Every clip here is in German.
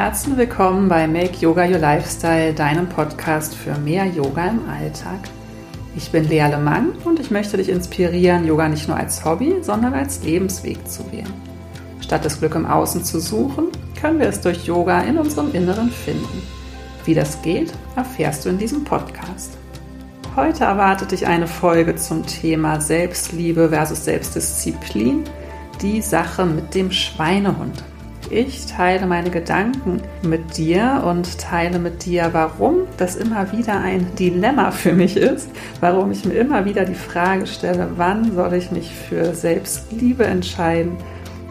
Herzen willkommen bei Make Yoga Your Lifestyle, deinem Podcast für mehr Yoga im Alltag. Ich bin Lea Lemann und ich möchte dich inspirieren, Yoga nicht nur als Hobby, sondern als Lebensweg zu wählen. Statt das Glück im Außen zu suchen, können wir es durch Yoga in unserem Inneren finden. Wie das geht, erfährst du in diesem Podcast. Heute erwartet dich eine Folge zum Thema Selbstliebe versus Selbstdisziplin, die Sache mit dem Schweinehund. Ich teile meine Gedanken mit dir und teile mit dir, warum das immer wieder ein Dilemma für mich ist, warum ich mir immer wieder die Frage stelle, wann soll ich mich für Selbstliebe entscheiden,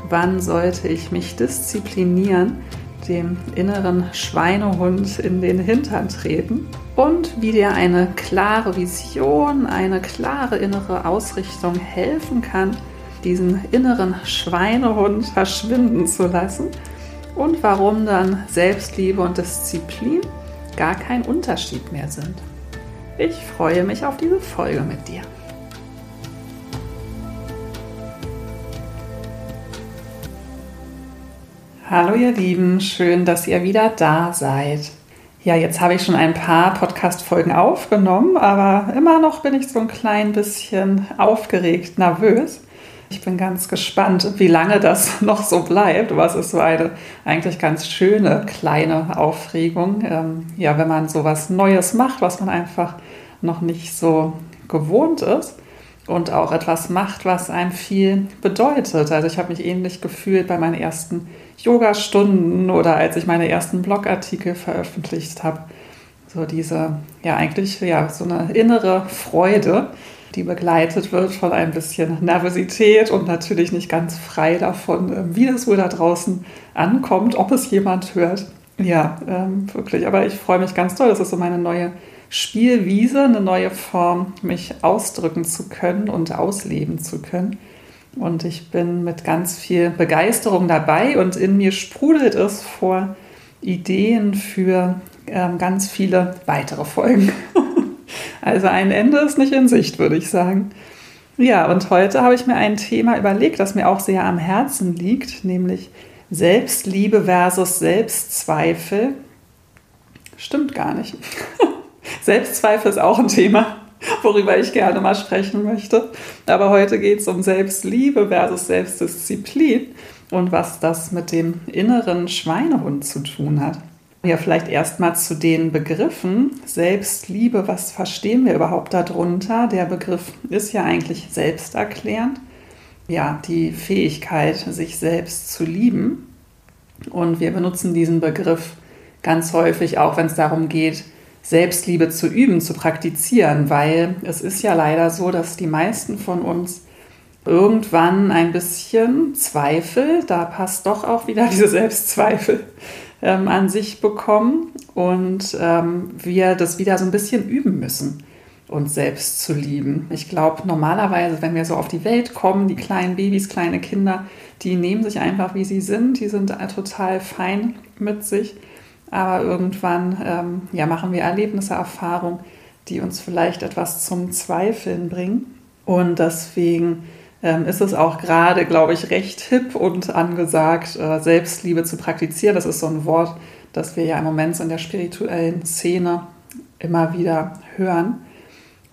wann sollte ich mich disziplinieren, dem inneren Schweinehund in den Hintern treten? Und wie dir eine klare Vision, eine klare innere Ausrichtung helfen kann, diesen inneren Schweinehund verschwinden zu lassen und warum dann Selbstliebe und Disziplin gar kein Unterschied mehr sind. Ich freue mich auf diese Folge mit dir. Hallo ihr Lieben, schön, dass ihr wieder da seid. Ja, jetzt habe ich schon ein paar Podcast-Folgen aufgenommen, aber immer noch bin ich so ein klein bisschen aufgeregt, nervös, ich bin ganz gespannt, wie lange das noch so bleibt. Was ist so eine eigentlich ganz schöne kleine Aufregung, ähm, ja, wenn man so was Neues macht, was man einfach noch nicht so gewohnt ist und auch etwas macht, was einem viel bedeutet. Also ich habe mich ähnlich gefühlt bei meinen ersten Yoga-Stunden oder als ich meine ersten Blogartikel veröffentlicht habe. So diese, ja, eigentlich, ja, so eine innere Freude die begleitet wird von ein bisschen Nervosität und natürlich nicht ganz frei davon, ähm, wie das wohl da draußen ankommt, ob es jemand hört. Ja, ähm, wirklich. Aber ich freue mich ganz doll. Das ist so meine neue Spielwiese, eine neue Form, mich ausdrücken zu können und ausleben zu können. Und ich bin mit ganz viel Begeisterung dabei und in mir sprudelt es vor Ideen für ähm, ganz viele weitere Folgen. Also ein Ende ist nicht in Sicht, würde ich sagen. Ja, und heute habe ich mir ein Thema überlegt, das mir auch sehr am Herzen liegt, nämlich Selbstliebe versus Selbstzweifel. Stimmt gar nicht. Selbstzweifel ist auch ein Thema, worüber ich gerne mal sprechen möchte. Aber heute geht es um Selbstliebe versus Selbstdisziplin und was das mit dem inneren Schweinehund zu tun hat. Ja, vielleicht erstmal zu den Begriffen. Selbstliebe, was verstehen wir überhaupt darunter? Der Begriff ist ja eigentlich selbsterklärend. Ja, die Fähigkeit, sich selbst zu lieben. Und wir benutzen diesen Begriff ganz häufig auch, wenn es darum geht, Selbstliebe zu üben, zu praktizieren, weil es ist ja leider so, dass die meisten von uns irgendwann ein bisschen Zweifel, da passt doch auch wieder diese Selbstzweifel, ähm, an sich bekommen und ähm, wir das wieder so ein bisschen üben müssen, uns selbst zu lieben. Ich glaube, normalerweise, wenn wir so auf die Welt kommen, die kleinen Babys, kleine Kinder, die nehmen sich einfach, wie sie sind, die sind total fein mit sich. Aber irgendwann ähm, ja, machen wir Erlebnisse, Erfahrungen, die uns vielleicht etwas zum Zweifeln bringen. Und deswegen ähm, ist es auch gerade, glaube ich, recht hip und angesagt, äh, Selbstliebe zu praktizieren. Das ist so ein Wort, das wir ja im Moment in der spirituellen Szene immer wieder hören.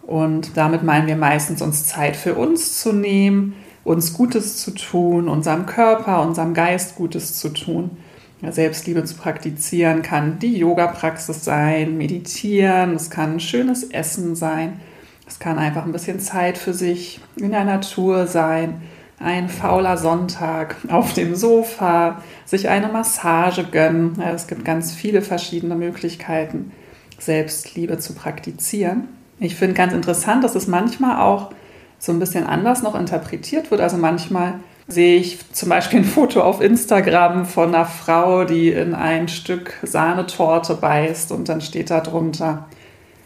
Und damit meinen wir meistens, uns Zeit für uns zu nehmen, uns Gutes zu tun, unserem Körper, unserem Geist Gutes zu tun. Selbstliebe zu praktizieren kann die Yoga-Praxis sein, meditieren, es kann schönes Essen sein es kann einfach ein bisschen Zeit für sich in der Natur sein, ein fauler Sonntag auf dem Sofa, sich eine Massage gönnen. Es gibt ganz viele verschiedene Möglichkeiten, Selbstliebe zu praktizieren. Ich finde ganz interessant, dass es manchmal auch so ein bisschen anders noch interpretiert wird. Also manchmal sehe ich zum Beispiel ein Foto auf Instagram von einer Frau, die in ein Stück Sahnetorte beißt und dann steht da drunter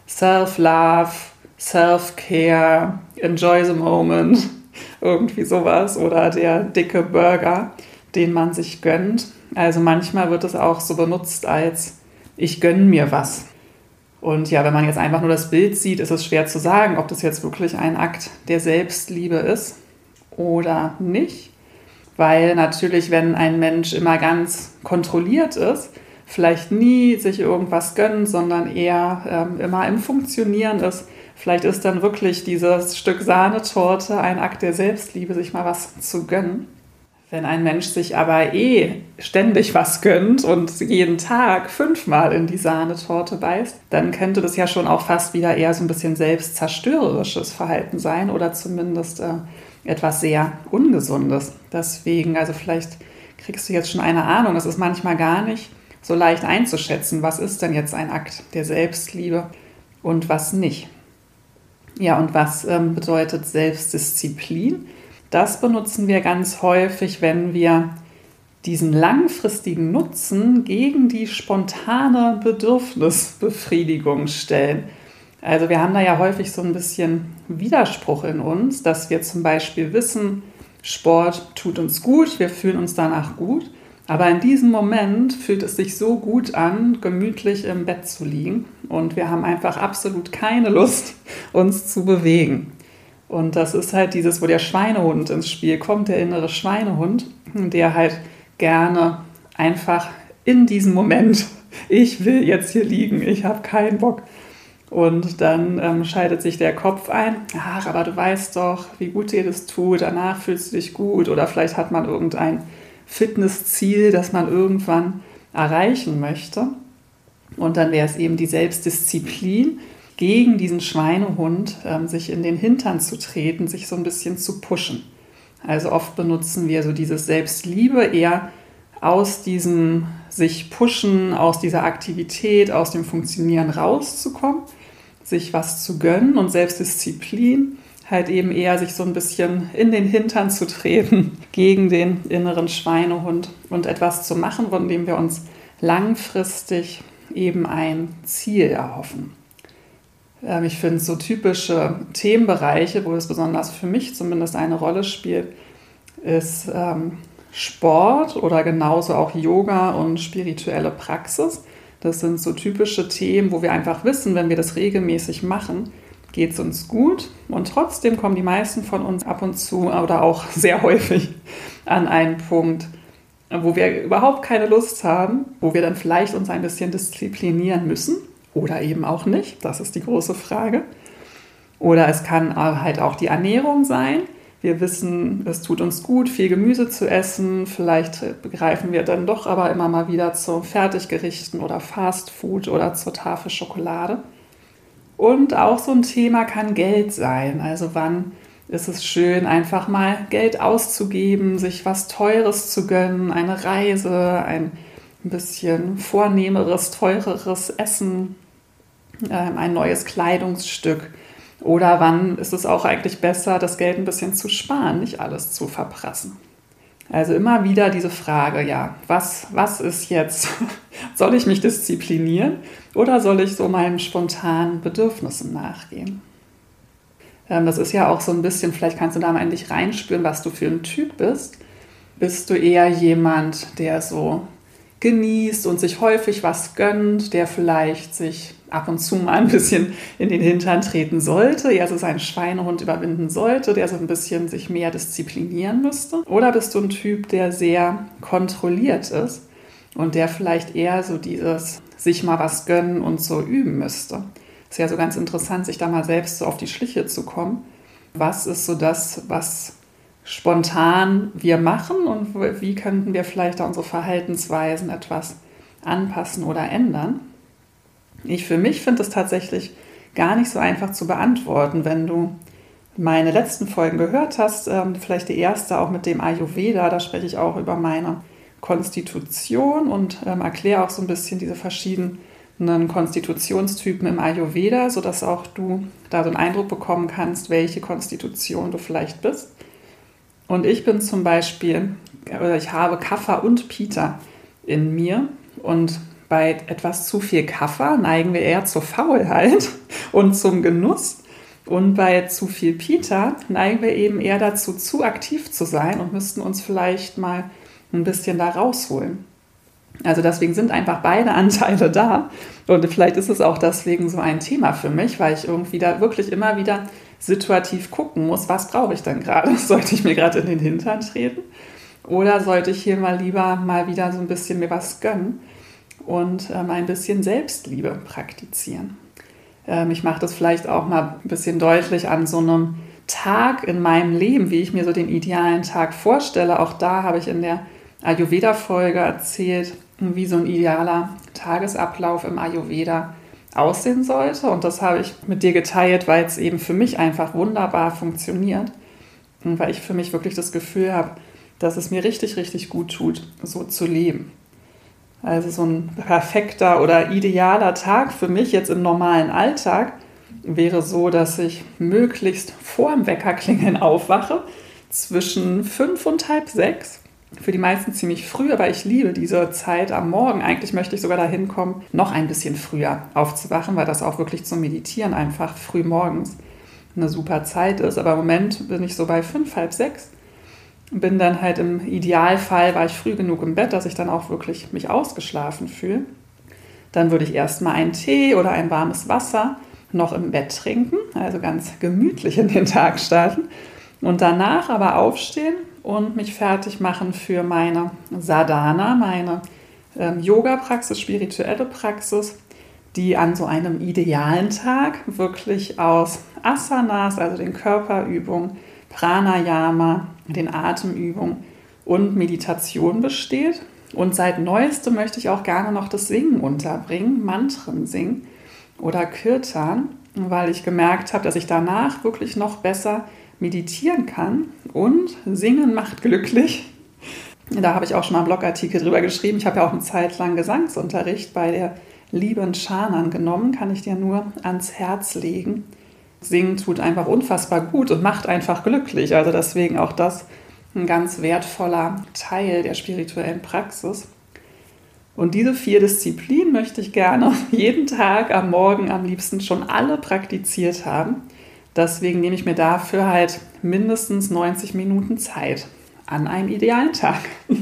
Self-Love, Self-Care, Enjoy the Moment, irgendwie sowas oder der dicke Burger, den man sich gönnt. Also manchmal wird es auch so benutzt als ich gönne mir was. Und ja, wenn man jetzt einfach nur das Bild sieht, ist es schwer zu sagen, ob das jetzt wirklich ein Akt der Selbstliebe ist oder nicht, Weil natürlich, wenn ein Mensch immer ganz kontrolliert ist, vielleicht nie sich irgendwas gönnt, sondern eher ähm, immer im Funktionieren ist, vielleicht ist dann wirklich dieses Stück Sahnetorte ein Akt der Selbstliebe, sich mal was zu gönnen. Wenn ein Mensch sich aber eh ständig was gönnt und jeden Tag fünfmal in die Sahnetorte beißt, dann könnte das ja schon auch fast wieder eher so ein bisschen selbstzerstörerisches Verhalten sein oder zumindest äh, etwas sehr Ungesundes. Deswegen, also vielleicht kriegst du jetzt schon eine Ahnung, es ist manchmal gar nicht so leicht einzuschätzen, was ist denn jetzt ein Akt der Selbstliebe und was nicht. Ja, und was ähm, bedeutet Selbstdisziplin? Das benutzen wir ganz häufig, wenn wir diesen langfristigen Nutzen gegen die spontane Bedürfnisbefriedigung stellen. Also wir haben da ja häufig so ein bisschen Widerspruch in uns, dass wir zum Beispiel wissen, Sport tut uns gut, wir fühlen uns danach gut, aber in diesem Moment fühlt es sich so gut an, gemütlich im Bett zu liegen und wir haben einfach absolut keine Lust, uns zu bewegen. Und das ist halt dieses, wo der Schweinehund ins Spiel kommt, der innere Schweinehund, der halt gerne einfach in diesem Moment, ich will jetzt hier liegen, ich habe keinen Bock. Und dann ähm, schaltet sich der Kopf ein, ach, aber du weißt doch, wie gut dir das tut, danach fühlst du dich gut oder vielleicht hat man irgendein Fitnessziel, das man irgendwann erreichen möchte. Und dann wäre es eben die Selbstdisziplin, gegen diesen Schweinehund, ähm, sich in den Hintern zu treten, sich so ein bisschen zu pushen. Also oft benutzen wir so dieses Selbstliebe eher aus diesem sich pushen, aus dieser Aktivität, aus dem Funktionieren rauszukommen, sich was zu gönnen und Selbstdisziplin halt eben eher sich so ein bisschen in den Hintern zu treten gegen den inneren Schweinehund und etwas zu machen, von dem wir uns langfristig eben ein Ziel erhoffen. Ähm, ich finde so typische Themenbereiche, wo es besonders für mich zumindest eine Rolle spielt, ist ähm, Sport oder genauso auch Yoga und spirituelle Praxis. Das sind so typische Themen, wo wir einfach wissen, wenn wir das regelmäßig machen, geht es uns gut. Und trotzdem kommen die meisten von uns ab und zu oder auch sehr häufig an einen Punkt, wo wir überhaupt keine Lust haben, wo wir dann vielleicht uns ein bisschen disziplinieren müssen oder eben auch nicht. Das ist die große Frage. Oder es kann halt auch die Ernährung sein. Wir wissen, es tut uns gut, viel Gemüse zu essen. Vielleicht begreifen wir dann doch aber immer mal wieder zu Fertiggerichten oder Fast Food oder zur Tafel Schokolade. Und auch so ein Thema kann Geld sein. Also wann ist es schön, einfach mal Geld auszugeben, sich was Teures zu gönnen, eine Reise, ein bisschen vornehmeres, teureres Essen, ähm, ein neues Kleidungsstück. Oder wann ist es auch eigentlich besser, das Geld ein bisschen zu sparen, nicht alles zu verprassen? Also immer wieder diese Frage, ja, was, was ist jetzt? soll ich mich disziplinieren oder soll ich so meinen spontanen Bedürfnissen nachgehen? Ähm, das ist ja auch so ein bisschen, vielleicht kannst du da mal endlich reinspüren, was du für ein Typ bist. Bist du eher jemand, der so genießt und sich häufig was gönnt, der vielleicht sich ab und zu mal ein bisschen in den Hintern treten sollte, ja so seinen Schweinehund überwinden sollte, der so ein bisschen sich mehr disziplinieren müsste? Oder bist du ein Typ, der sehr kontrolliert ist und der vielleicht eher so dieses sich mal was gönnen und so üben müsste? Ist ja so ganz interessant, sich da mal selbst so auf die Schliche zu kommen. Was ist so das, was spontan wir machen und wie könnten wir vielleicht unsere Verhaltensweisen etwas anpassen oder ändern. Ich für mich finde es tatsächlich gar nicht so einfach zu beantworten, wenn du meine letzten Folgen gehört hast, ähm, vielleicht die erste auch mit dem Ayurveda, da spreche ich auch über meine Konstitution und ähm, erkläre auch so ein bisschen diese verschiedenen Konstitutionstypen im Ayurveda, sodass auch du da so einen Eindruck bekommen kannst, welche Konstitution du vielleicht bist. Und ich bin zum Beispiel, oder ich habe Kaffer und Pita in mir. Und bei etwas zu viel Kaffer neigen wir eher zur Faulheit und zum Genuss. Und bei zu viel Pita neigen wir eben eher dazu, zu aktiv zu sein und müssten uns vielleicht mal ein bisschen da rausholen. Also deswegen sind einfach beide Anteile da. Und vielleicht ist es auch deswegen so ein Thema für mich, weil ich irgendwie da wirklich immer wieder situativ gucken muss, was brauche ich denn gerade? Sollte ich mir gerade in den Hintern treten? Oder sollte ich hier mal lieber mal wieder so ein bisschen mir was gönnen und ähm, ein bisschen Selbstliebe praktizieren? Ähm, ich mache das vielleicht auch mal ein bisschen deutlich an so einem Tag in meinem Leben, wie ich mir so den idealen Tag vorstelle. Auch da habe ich in der Ayurveda-Folge erzählt, wie so ein idealer Tagesablauf im Ayurveda aussehen sollte. Und das habe ich mit dir geteilt, weil es eben für mich einfach wunderbar funktioniert. Und weil ich für mich wirklich das Gefühl habe, dass es mir richtig, richtig gut tut, so zu leben. Also so ein perfekter oder idealer Tag für mich jetzt im normalen Alltag wäre so, dass ich möglichst vor dem Weckerklingeln aufwache, zwischen fünf und halb sechs. Für die meisten ziemlich früh, aber ich liebe diese Zeit am Morgen. Eigentlich möchte ich sogar dahin kommen, noch ein bisschen früher aufzuwachen, weil das auch wirklich zum Meditieren einfach früh morgens eine super Zeit ist. Aber im Moment bin ich so bei fünf, halb sechs. Bin dann halt im Idealfall, war ich früh genug im Bett, dass ich dann auch wirklich mich ausgeschlafen fühle. Dann würde ich erstmal einen Tee oder ein warmes Wasser noch im Bett trinken, also ganz gemütlich in den Tag starten. Und danach aber aufstehen und mich fertig machen für meine Sadhana, meine ähm, Yoga-Praxis, spirituelle Praxis, die an so einem idealen Tag wirklich aus Asanas, also den Körperübungen, Pranayama, den Atemübungen und Meditation besteht. Und seit neuestem möchte ich auch gerne noch das Singen unterbringen, Mantren singen oder Kirtan, weil ich gemerkt habe, dass ich danach wirklich noch besser meditieren kann und Singen macht glücklich. Da habe ich auch schon mal einen Blogartikel drüber geschrieben. Ich habe ja auch eine Zeit lang Gesangsunterricht bei der lieben Schanan genommen, kann ich dir nur ans Herz legen. Singen tut einfach unfassbar gut und macht einfach glücklich. Also deswegen auch das ein ganz wertvoller Teil der spirituellen Praxis. Und diese vier Disziplinen möchte ich gerne jeden Tag am Morgen am liebsten schon alle praktiziert haben. Deswegen nehme ich mir dafür halt mindestens 90 Minuten Zeit an einem idealen Tag.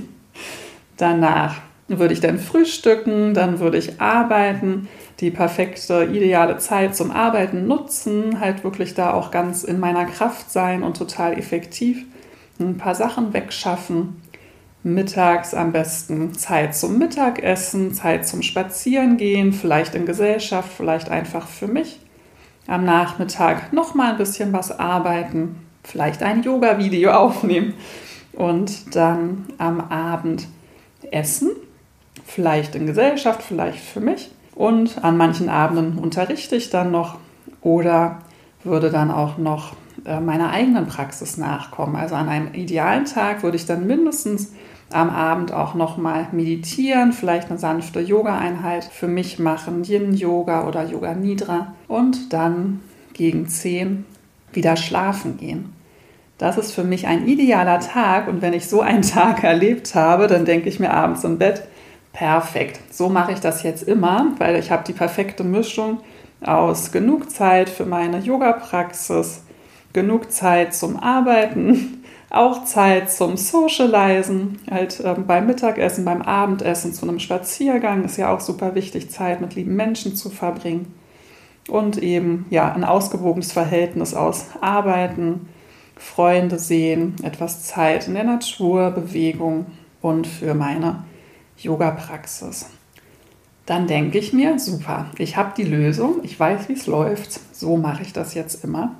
Danach würde ich dann frühstücken, dann würde ich arbeiten, die perfekte, ideale Zeit zum Arbeiten nutzen, halt wirklich da auch ganz in meiner Kraft sein und total effektiv ein paar Sachen wegschaffen mittags am besten Zeit zum Mittagessen, Zeit zum Spazierengehen, vielleicht in Gesellschaft, vielleicht einfach für mich. Am Nachmittag noch mal ein bisschen was arbeiten, vielleicht ein Yoga-Video aufnehmen und dann am Abend essen, vielleicht in Gesellschaft, vielleicht für mich. Und an manchen Abenden unterrichte ich dann noch oder würde dann auch noch äh, meiner eigenen Praxis nachkommen. Also an einem idealen Tag würde ich dann mindestens am Abend auch nochmal meditieren, vielleicht eine sanfte Yoga-Einheit für mich machen, Yin-Yoga oder Yoga Nidra und dann gegen 10 wieder schlafen gehen. Das ist für mich ein idealer Tag und wenn ich so einen Tag erlebt habe, dann denke ich mir abends im Bett, perfekt. So mache ich das jetzt immer, weil ich habe die perfekte Mischung aus genug Zeit für meine Yoga-Praxis, genug Zeit zum Arbeiten, auch Zeit zum Socializen, halt ähm, beim Mittagessen, beim Abendessen, zu einem Spaziergang ist ja auch super wichtig, Zeit mit lieben Menschen zu verbringen. Und eben ja, ein ausgewogenes Verhältnis aus Arbeiten, Freunde sehen, etwas Zeit in der Natur, Bewegung und für meine Yoga-Praxis. Dann denke ich mir, super, ich habe die Lösung, ich weiß, wie es läuft, so mache ich das jetzt immer.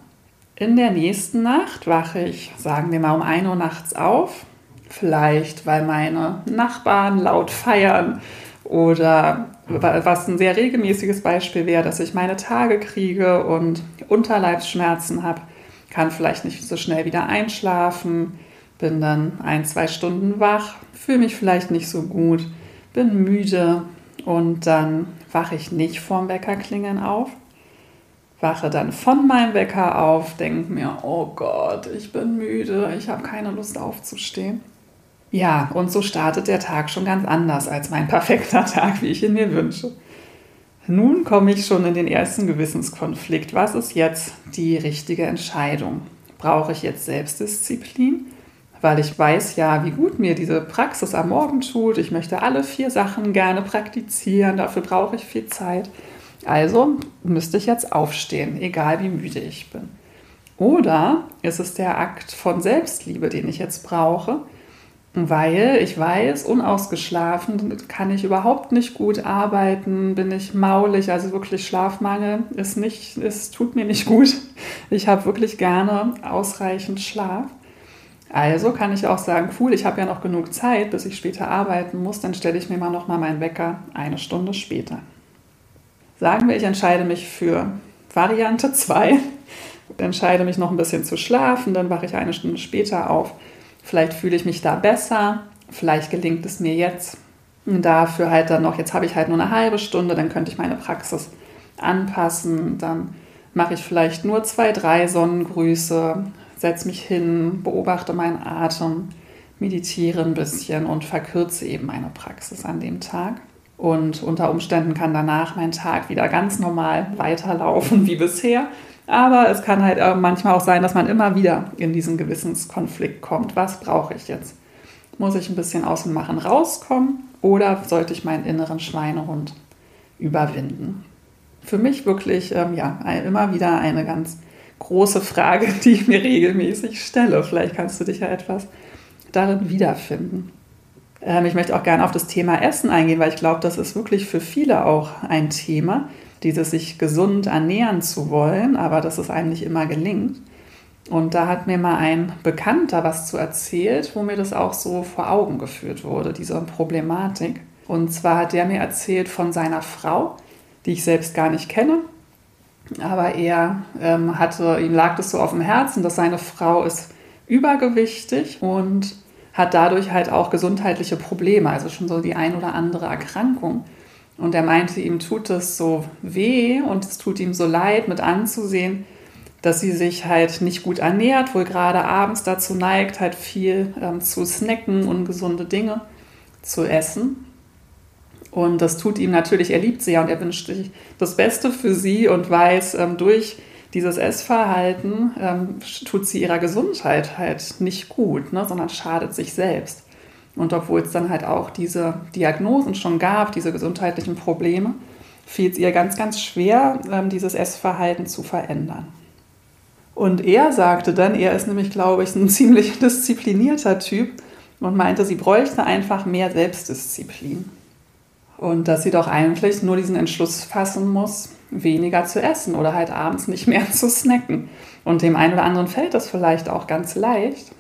In der nächsten Nacht wache ich, sagen wir mal, um 1 Uhr nachts auf. Vielleicht, weil meine Nachbarn laut feiern oder was ein sehr regelmäßiges Beispiel wäre, dass ich meine Tage kriege und Unterleibsschmerzen habe, kann vielleicht nicht so schnell wieder einschlafen, bin dann ein, zwei Stunden wach, fühle mich vielleicht nicht so gut, bin müde und dann wache ich nicht vorm Weckerklingeln auf wache dann von meinem Wecker auf, denke mir, oh Gott, ich bin müde, ich habe keine Lust aufzustehen. Ja, und so startet der Tag schon ganz anders als mein perfekter Tag, wie ich ihn mir wünsche. Nun komme ich schon in den ersten Gewissenskonflikt. Was ist jetzt die richtige Entscheidung? Brauche ich jetzt Selbstdisziplin? Weil ich weiß ja, wie gut mir diese Praxis am Morgen tut. Ich möchte alle vier Sachen gerne praktizieren. Dafür brauche ich viel Zeit. Also müsste ich jetzt aufstehen, egal wie müde ich bin. Oder ist es der Akt von Selbstliebe, den ich jetzt brauche, weil ich weiß, unausgeschlafen kann ich überhaupt nicht gut arbeiten, bin ich maulig, also wirklich Schlafmangel ist nicht, es tut mir nicht gut. Ich habe wirklich gerne ausreichend Schlaf. Also kann ich auch sagen, cool, ich habe ja noch genug Zeit, bis ich später arbeiten muss, dann stelle ich mir mal noch mal meinen Wecker eine Stunde später. Sagen wir, ich entscheide mich für Variante 2, entscheide mich noch ein bisschen zu schlafen, dann wache ich eine Stunde später auf Vielleicht fühle ich mich da besser, vielleicht gelingt es mir jetzt. Dafür halt dann noch, jetzt habe ich halt nur eine halbe Stunde, dann könnte ich meine Praxis anpassen. Dann mache ich vielleicht nur zwei, drei Sonnengrüße, setze mich hin, beobachte meinen Atem, meditiere ein bisschen und verkürze eben meine Praxis an dem Tag. Und unter Umständen kann danach mein Tag wieder ganz normal weiterlaufen wie bisher. Aber es kann halt manchmal auch sein, dass man immer wieder in diesen Gewissenskonflikt kommt. Was brauche ich jetzt? Muss ich ein bisschen aus dem Machen rauskommen oder sollte ich meinen inneren Schweinehund überwinden? Für mich wirklich ähm, ja, immer wieder eine ganz große Frage, die ich mir regelmäßig stelle. Vielleicht kannst du dich ja etwas darin wiederfinden. Ähm, ich möchte auch gerne auf das Thema Essen eingehen, weil ich glaube, das ist wirklich für viele auch ein Thema dieses sich gesund ernähren zu wollen, aber dass es einem nicht immer gelingt. Und da hat mir mal ein Bekannter was zu erzählt, wo mir das auch so vor Augen geführt wurde, diese Problematik. Und zwar hat der mir erzählt von seiner Frau, die ich selbst gar nicht kenne. Aber er ähm, hatte, ihm lag das so auf dem Herzen, dass seine Frau ist übergewichtig und hat dadurch halt auch gesundheitliche Probleme, also schon so die ein oder andere Erkrankung. Und er meinte, ihm tut es so weh und es tut ihm so leid mit anzusehen, dass sie sich halt nicht gut ernährt, wohl gerade abends dazu neigt, halt viel ähm, zu snacken, ungesunde Dinge zu essen. Und das tut ihm natürlich, er liebt sie ja und er wünscht sich das Beste für sie und weiß, ähm, durch dieses Essverhalten ähm, tut sie ihrer Gesundheit halt nicht gut, ne, sondern schadet sich selbst. Und obwohl es dann halt auch diese Diagnosen schon gab, diese gesundheitlichen Probleme, fiel es ihr ganz, ganz schwer, ähm, dieses Essverhalten zu verändern. Und er sagte dann, er ist nämlich, glaube ich, ein ziemlich disziplinierter Typ und meinte, sie bräuchte einfach mehr Selbstdisziplin. Und dass sie doch eigentlich nur diesen Entschluss fassen muss, weniger zu essen oder halt abends nicht mehr zu snacken. Und dem einen oder anderen fällt das vielleicht auch ganz leicht.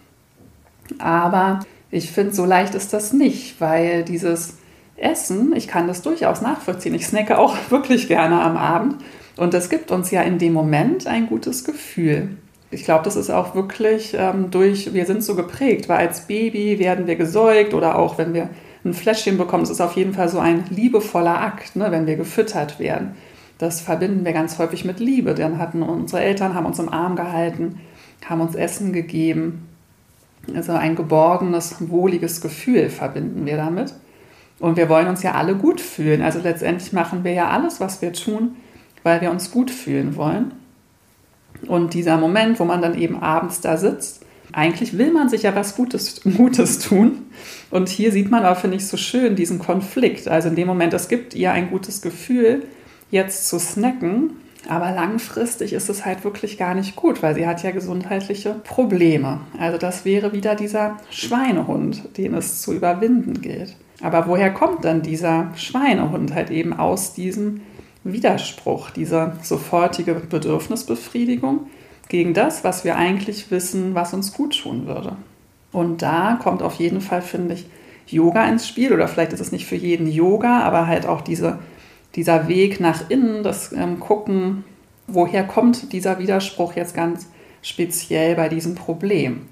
Aber ich finde, so leicht ist das nicht, weil dieses Essen, ich kann das durchaus nachvollziehen. Ich snacke auch wirklich gerne am Abend und das gibt uns ja in dem Moment ein gutes Gefühl. Ich glaube, das ist auch wirklich ähm, durch, wir sind so geprägt, weil als Baby werden wir gesäugt oder auch wenn wir ein Fläschchen bekommen, das ist auf jeden Fall so ein liebevoller Akt, ne, wenn wir gefüttert werden. Das verbinden wir ganz häufig mit Liebe. Dann hatten unsere Eltern, haben uns im Arm gehalten, haben uns Essen gegeben. Also ein geborgenes, wohliges Gefühl verbinden wir damit. Und wir wollen uns ja alle gut fühlen. Also letztendlich machen wir ja alles, was wir tun, weil wir uns gut fühlen wollen. Und dieser Moment, wo man dann eben abends da sitzt, eigentlich will man sich ja was Gutes, Gutes tun. Und hier sieht man aber, finde ich, so schön diesen Konflikt. Also in dem Moment, es gibt ihr ein gutes Gefühl, jetzt zu snacken, aber langfristig ist es halt wirklich gar nicht gut, weil sie hat ja gesundheitliche Probleme. Also das wäre wieder dieser Schweinehund, den es zu überwinden gilt. Aber woher kommt dann dieser Schweinehund halt eben aus diesem Widerspruch, dieser sofortige Bedürfnisbefriedigung gegen das, was wir eigentlich wissen, was uns gut tun würde? Und da kommt auf jeden Fall, finde ich, Yoga ins Spiel oder vielleicht ist es nicht für jeden Yoga, aber halt auch diese dieser Weg nach innen, das ähm, Gucken, woher kommt dieser Widerspruch jetzt ganz speziell bei diesem Problem.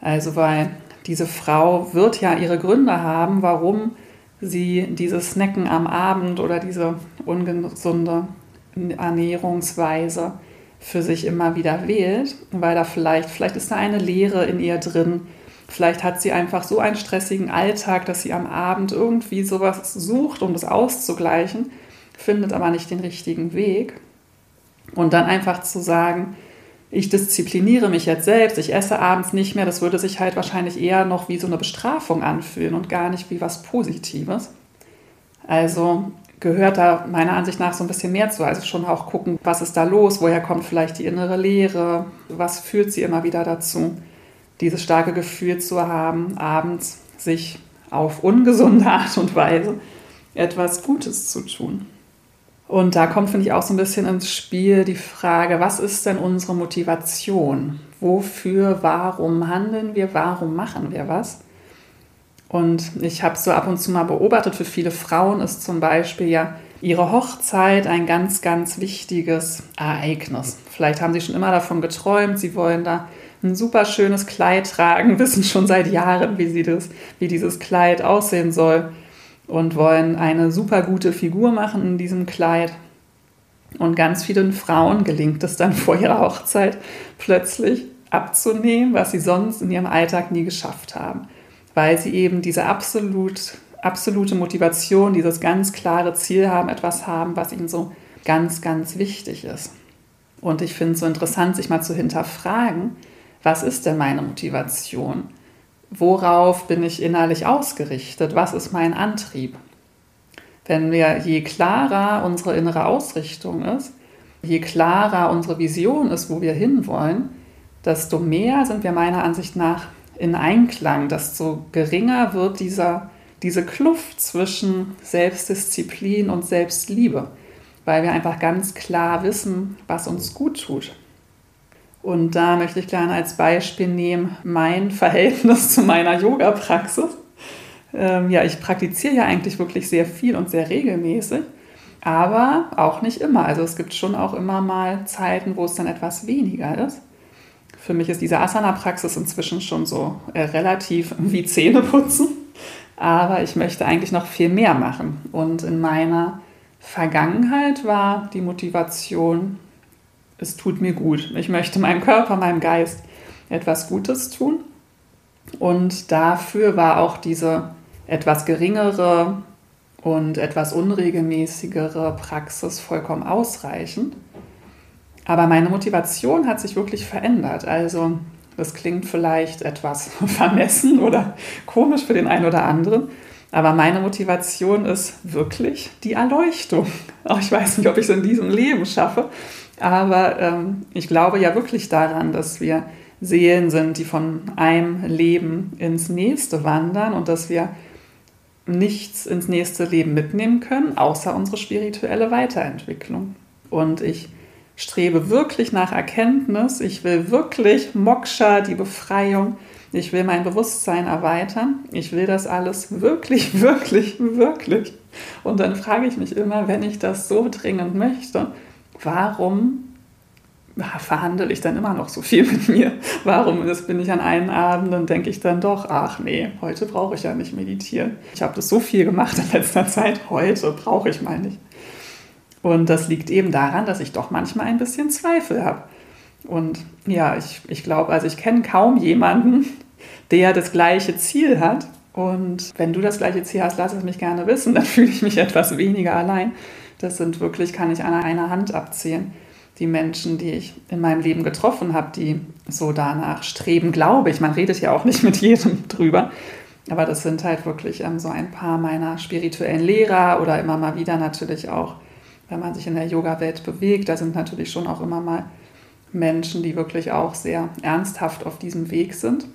Also weil diese Frau wird ja ihre Gründe haben, warum sie dieses Snacken am Abend oder diese ungesunde Ernährungsweise für sich immer wieder wählt, weil da vielleicht, vielleicht ist da eine Leere in ihr drin, vielleicht hat sie einfach so einen stressigen Alltag, dass sie am Abend irgendwie sowas sucht, um das auszugleichen findet aber nicht den richtigen Weg. Und dann einfach zu sagen, ich diszipliniere mich jetzt selbst, ich esse abends nicht mehr, das würde sich halt wahrscheinlich eher noch wie so eine Bestrafung anfühlen und gar nicht wie was Positives. Also gehört da meiner Ansicht nach so ein bisschen mehr zu. Also schon auch gucken, was ist da los, woher kommt vielleicht die innere Leere, was führt sie immer wieder dazu, dieses starke Gefühl zu haben, abends sich auf ungesunde Art und Weise etwas Gutes zu tun. Und da kommt, finde ich, auch so ein bisschen ins Spiel die Frage, was ist denn unsere Motivation? Wofür, warum handeln wir, warum machen wir was? Und ich habe so ab und zu mal beobachtet, für viele Frauen ist zum Beispiel ja ihre Hochzeit ein ganz, ganz wichtiges Ereignis. Vielleicht haben sie schon immer davon geträumt, sie wollen da ein super schönes Kleid tragen, wissen schon seit Jahren, wie, sie das, wie dieses Kleid aussehen soll und wollen eine super gute Figur machen in diesem Kleid. Und ganz vielen Frauen gelingt es dann vor ihrer Hochzeit plötzlich abzunehmen, was sie sonst in ihrem Alltag nie geschafft haben weil sie eben diese absolut, absolute Motivation, dieses ganz klare Ziel haben, etwas haben, was ihnen so ganz, ganz wichtig ist. Und ich finde es so interessant, sich mal zu hinterfragen, was ist denn meine Motivation? Worauf bin ich innerlich ausgerichtet? Was ist mein Antrieb? Wenn wir, je klarer unsere innere Ausrichtung ist, je klarer unsere Vision ist, wo wir hinwollen, desto mehr sind wir meiner Ansicht nach in Einklang, desto geringer wird dieser, diese Kluft zwischen Selbstdisziplin und Selbstliebe, weil wir einfach ganz klar wissen, was uns gut tut. Und da möchte ich gerne als Beispiel nehmen mein Verhältnis zu meiner Yoga-Praxis. Ähm, ja, ich praktiziere ja eigentlich wirklich sehr viel und sehr regelmäßig, aber auch nicht immer. Also es gibt schon auch immer mal Zeiten, wo es dann etwas weniger ist. Für mich ist diese Asana-Praxis inzwischen schon so äh, relativ wie Zähneputzen. Aber ich möchte eigentlich noch viel mehr machen. Und in meiner Vergangenheit war die Motivation, es tut mir gut. Ich möchte meinem Körper, meinem Geist etwas Gutes tun. Und dafür war auch diese etwas geringere und etwas unregelmäßigere Praxis vollkommen ausreichend. Aber meine Motivation hat sich wirklich verändert. Also das klingt vielleicht etwas vermessen oder komisch für den einen oder anderen. Aber meine Motivation ist wirklich die Erleuchtung. Ich weiß nicht, ob ich es in diesem Leben schaffe, aber ähm, ich glaube ja wirklich daran, dass wir Seelen sind, die von einem Leben ins nächste wandern und dass wir nichts ins nächste Leben mitnehmen können, außer unsere spirituelle Weiterentwicklung. Und ich strebe wirklich nach Erkenntnis, ich will wirklich Moksha, die Befreiung, ich will mein Bewusstsein erweitern, ich will das alles wirklich, wirklich, wirklich. Und dann frage ich mich immer, wenn ich das so dringend möchte, warum verhandle ich dann immer noch so viel mit mir? Warum das bin ich an einen Abend und denke ich dann doch, ach nee, heute brauche ich ja nicht meditieren. Ich habe das so viel gemacht in letzter Zeit, heute brauche ich mal nicht. Und das liegt eben daran, dass ich doch manchmal ein bisschen Zweifel habe. Und ja, ich, ich glaube, also ich kenne kaum jemanden, der das gleiche Ziel hat. Und wenn du das gleiche Ziel hast, lass es mich gerne wissen, dann fühle ich mich etwas weniger allein. Das sind wirklich, kann ich an einer Hand abzählen, die Menschen, die ich in meinem Leben getroffen habe, die so danach streben, glaube ich. Man redet ja auch nicht mit jedem drüber. Aber das sind halt wirklich ähm, so ein paar meiner spirituellen Lehrer oder immer mal wieder natürlich auch wenn man sich in der Yoga-Welt bewegt, da sind natürlich schon auch immer mal Menschen, die wirklich auch sehr ernsthaft auf diesem Weg sind.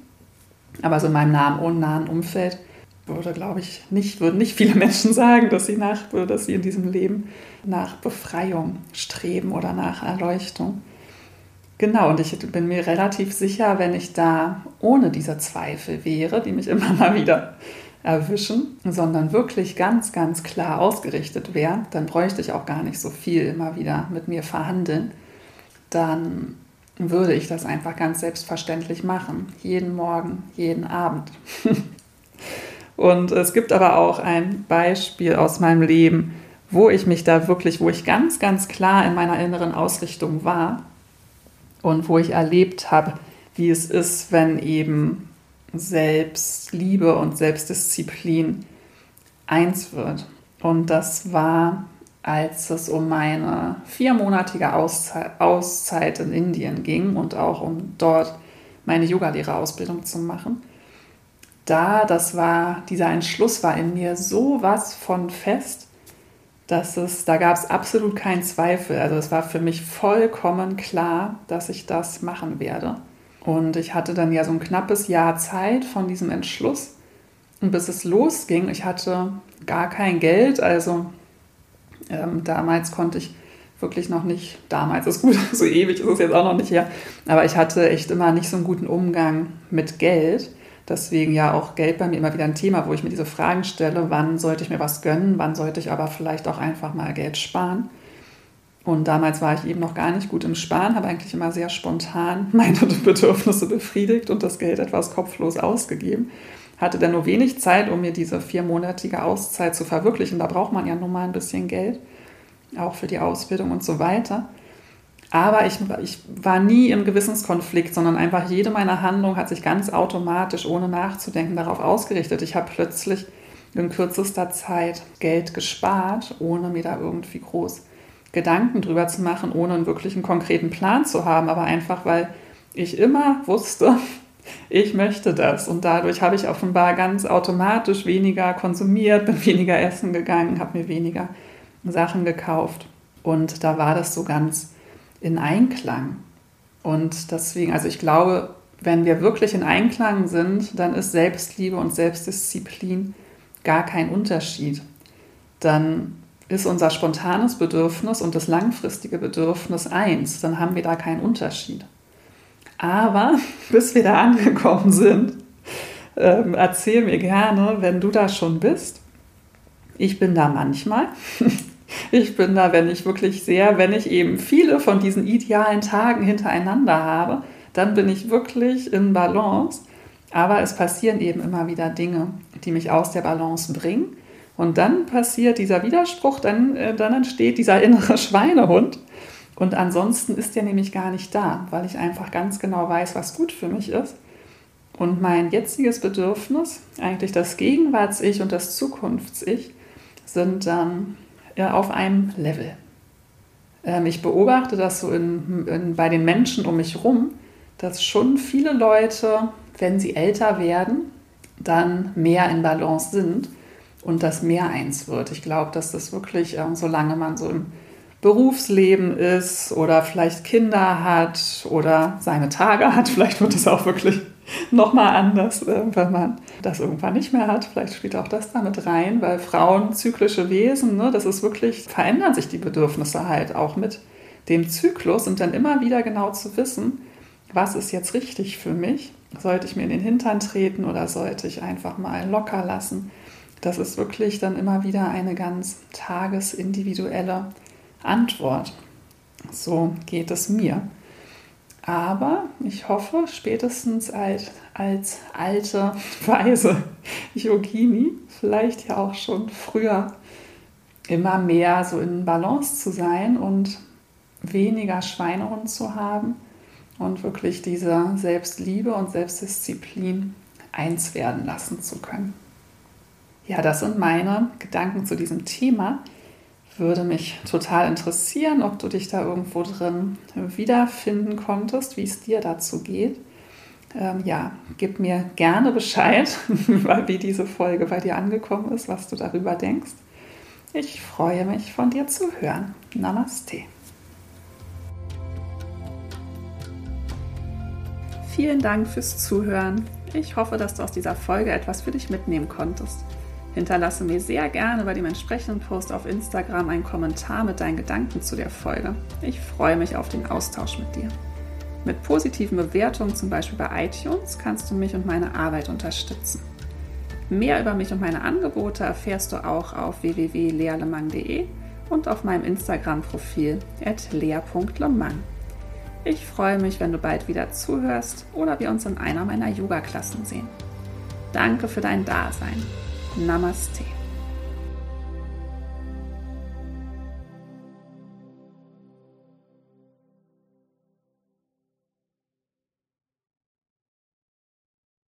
Aber so in meinem nahen und nahen Umfeld würde, glaube ich, nicht, würden nicht viele Menschen sagen, dass sie, nach, dass sie in diesem Leben nach Befreiung streben oder nach Erleuchtung. Genau, und ich bin mir relativ sicher, wenn ich da ohne diese Zweifel wäre, die mich immer mal wieder erwischen, sondern wirklich ganz, ganz klar ausgerichtet wäre, dann bräuchte ich auch gar nicht so viel immer wieder mit mir verhandeln. Dann würde ich das einfach ganz selbstverständlich machen. Jeden Morgen, jeden Abend. Und es gibt aber auch ein Beispiel aus meinem Leben, wo ich mich da wirklich, wo ich ganz, ganz klar in meiner inneren Ausrichtung war und wo ich erlebt habe, wie es ist, wenn eben Selbstliebe und Selbstdisziplin eins wird. Und das war, als es um meine viermonatige Auszeit, in Indien ging und auch um dort meine Yogalehrerausbildung zu machen. Da, das war, dieser Entschluss war in mir so was von fest, dass es, da gab es absolut keinen Zweifel. Also es war für mich vollkommen klar, dass ich das machen werde. Und ich hatte dann ja so ein knappes Jahr Zeit von diesem Entschluss. Und bis es losging, ich hatte gar kein Geld. Also ähm, damals konnte ich wirklich noch nicht, damals ist gut, so ewig ist es jetzt auch noch nicht her, aber ich hatte echt immer nicht so einen guten Umgang mit Geld. Deswegen ja auch Geld bei mir immer wieder ein Thema, wo ich mir diese Fragen stelle, wann sollte ich mir was gönnen, wann sollte ich aber vielleicht auch einfach mal Geld sparen. Und damals war ich eben noch gar nicht gut im Sparen, habe eigentlich immer sehr spontan meine Bedürfnisse befriedigt und das Geld etwas kopflos ausgegeben. Hatte dann nur wenig Zeit, um mir diese viermonatige Auszeit zu verwirklichen. Da braucht man ja nun mal ein bisschen Geld, auch für die Ausbildung und so weiter. Aber ich, ich war nie im Gewissenskonflikt, sondern einfach jede meiner Handlungen hat sich ganz automatisch, ohne nachzudenken, darauf ausgerichtet. Ich habe plötzlich in kürzester Zeit Geld gespart, ohne mir da irgendwie groß Gedanken drüber zu machen, ohne einen wirklichen konkreten Plan zu haben, aber einfach, weil ich immer wusste, ich möchte das. Und dadurch habe ich offenbar ganz automatisch weniger konsumiert, bin weniger essen gegangen, habe mir weniger Sachen gekauft. Und da war das so ganz in Einklang. Und deswegen, also ich glaube, wenn wir wirklich in Einklang sind, dann ist Selbstliebe und Selbstdisziplin gar kein Unterschied. Dann ist unser spontanes Bedürfnis und das langfristige Bedürfnis eins, dann haben wir da keinen Unterschied. Aber bis wir da angekommen sind, ähm, erzähl mir gerne, wenn du da schon bist. Ich bin da manchmal. Ich bin da, wenn ich wirklich sehr, wenn ich eben viele von diesen idealen Tagen hintereinander habe, dann bin ich wirklich in Balance. Aber es passieren eben immer wieder Dinge, die mich aus der Balance bringen. Und dann passiert dieser Widerspruch, dann, äh, dann entsteht dieser innere Schweinehund. Und ansonsten ist der nämlich gar nicht da, weil ich einfach ganz genau weiß, was gut für mich ist. Und mein jetziges Bedürfnis, eigentlich das Gegenwarts-Ich und das Zukunfts-Ich, sind dann äh, auf einem Level. Ähm, ich beobachte das so in, in, bei den Menschen um mich herum, dass schon viele Leute, wenn sie älter werden, dann mehr in Balance sind und das mehr eins wird. Ich glaube, dass das wirklich, ähm, solange man so im Berufsleben ist oder vielleicht Kinder hat oder seine Tage hat, vielleicht wird es auch wirklich nochmal anders, äh, wenn man das irgendwann nicht mehr hat. Vielleicht spielt auch das damit rein, weil Frauen zyklische Wesen, ne, das ist wirklich, verändern sich die Bedürfnisse halt auch mit dem Zyklus und dann immer wieder genau zu wissen, was ist jetzt richtig für mich? Sollte ich mir in den Hintern treten oder sollte ich einfach mal locker lassen? Das ist wirklich dann immer wieder eine ganz tagesindividuelle Antwort. So geht es mir. Aber ich hoffe, spätestens als, als alte, weise Yogini, vielleicht ja auch schon früher, immer mehr so in Balance zu sein und weniger Schweinehund zu haben und wirklich diese Selbstliebe und Selbstdisziplin eins werden lassen zu können. Ja, das sind meine Gedanken zu diesem Thema. Würde mich total interessieren, ob du dich da irgendwo drin wiederfinden konntest, wie es dir dazu geht. Ähm, ja, gib mir gerne Bescheid, wie diese Folge bei dir angekommen ist, was du darüber denkst. Ich freue mich, von dir zu hören. Namaste. Vielen Dank fürs Zuhören. Ich hoffe, dass du aus dieser Folge etwas für dich mitnehmen konntest. Hinterlasse mir sehr gerne bei dem entsprechenden Post auf Instagram einen Kommentar mit deinen Gedanken zu der Folge. Ich freue mich auf den Austausch mit dir. Mit positiven Bewertungen, zum Beispiel bei iTunes, kannst du mich und meine Arbeit unterstützen. Mehr über mich und meine Angebote erfährst du auch auf www.lealemang.de und auf meinem Instagram-Profil lea.lemang. Ich freue mich, wenn du bald wieder zuhörst oder wir uns in einer meiner Yoga-Klassen sehen. Danke für dein Dasein. Namaste.